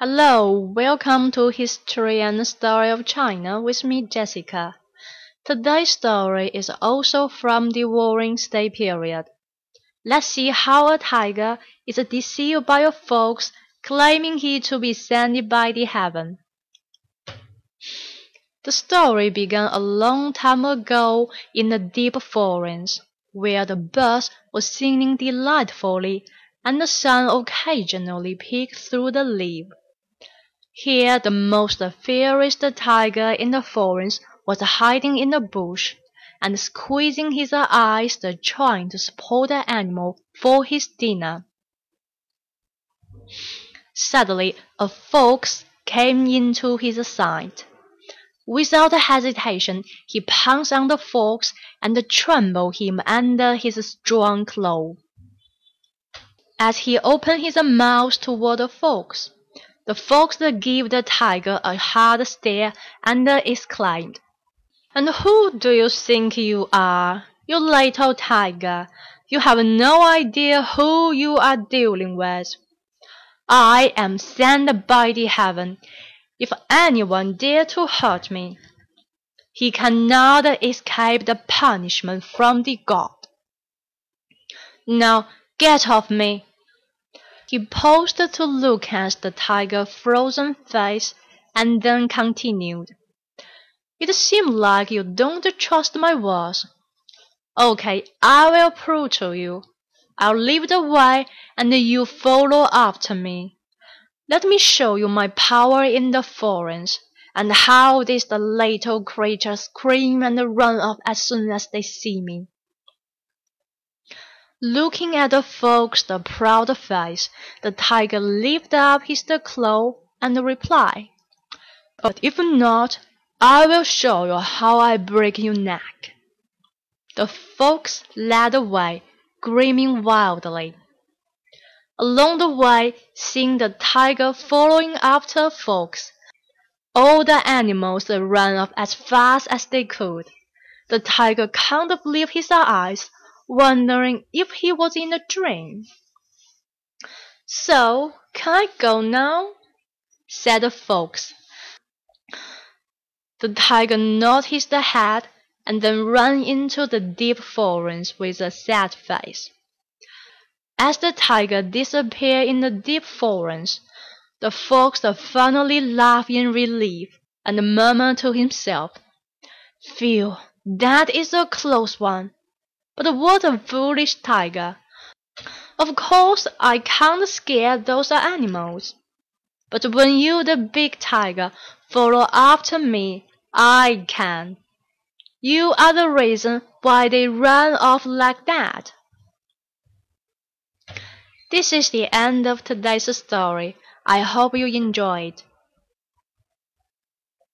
Hello, welcome to History and Story of China with me, Jessica. Today's story is also from the Warring State period. Let's see how a tiger is deceived by a fox claiming he to be sent by the heaven. The story began a long time ago in the deep forest, where the birds were singing delightfully and the sun occasionally peeked through the leaf. Here the most fierce tiger in the forest was hiding in the bush, and squeezing his eyes trying to support the animal for his dinner. Suddenly a fox came into his sight. Without hesitation he pounced on the fox and trampled him under his strong claw. As he opened his mouth toward the fox, the fox gave the tiger a hard stare and exclaimed, "And who do you think you are, you little tiger? You have no idea who you are dealing with. I am sent by the heaven. If anyone dare to hurt me, he cannot escape the punishment from the god. Now get off me!" He paused to look at the tiger's frozen face, and then continued, "It seems like you don't trust my words. Okay, I will prove to you. I'll lead the way, and you follow after me. Let me show you my power in the forest, and how these little creatures scream and run off as soon as they see me." Looking at the fox's proud face, the tiger lifted up his claw and replied, "But if not, I will show you how I break your neck." The fox led away, grinning wildly. Along the way, seeing the tiger following after the fox, all the animals ran off as fast as they could. The tiger couldn't believe his eyes wondering if he was in a dream. "So can I go now?" said the fox. The tiger nodded his head, and then ran into the deep forest with a sad face. As the tiger disappeared in the deep forest, the fox finally laughed in relief, and murmured to himself, "Phew, that is a close one! But what a foolish tiger! Of course I can't scare those animals. But when you the big tiger follow after me, I can. You are the reason why they run off like that." This is the end of today's story. I hope you enjoyed.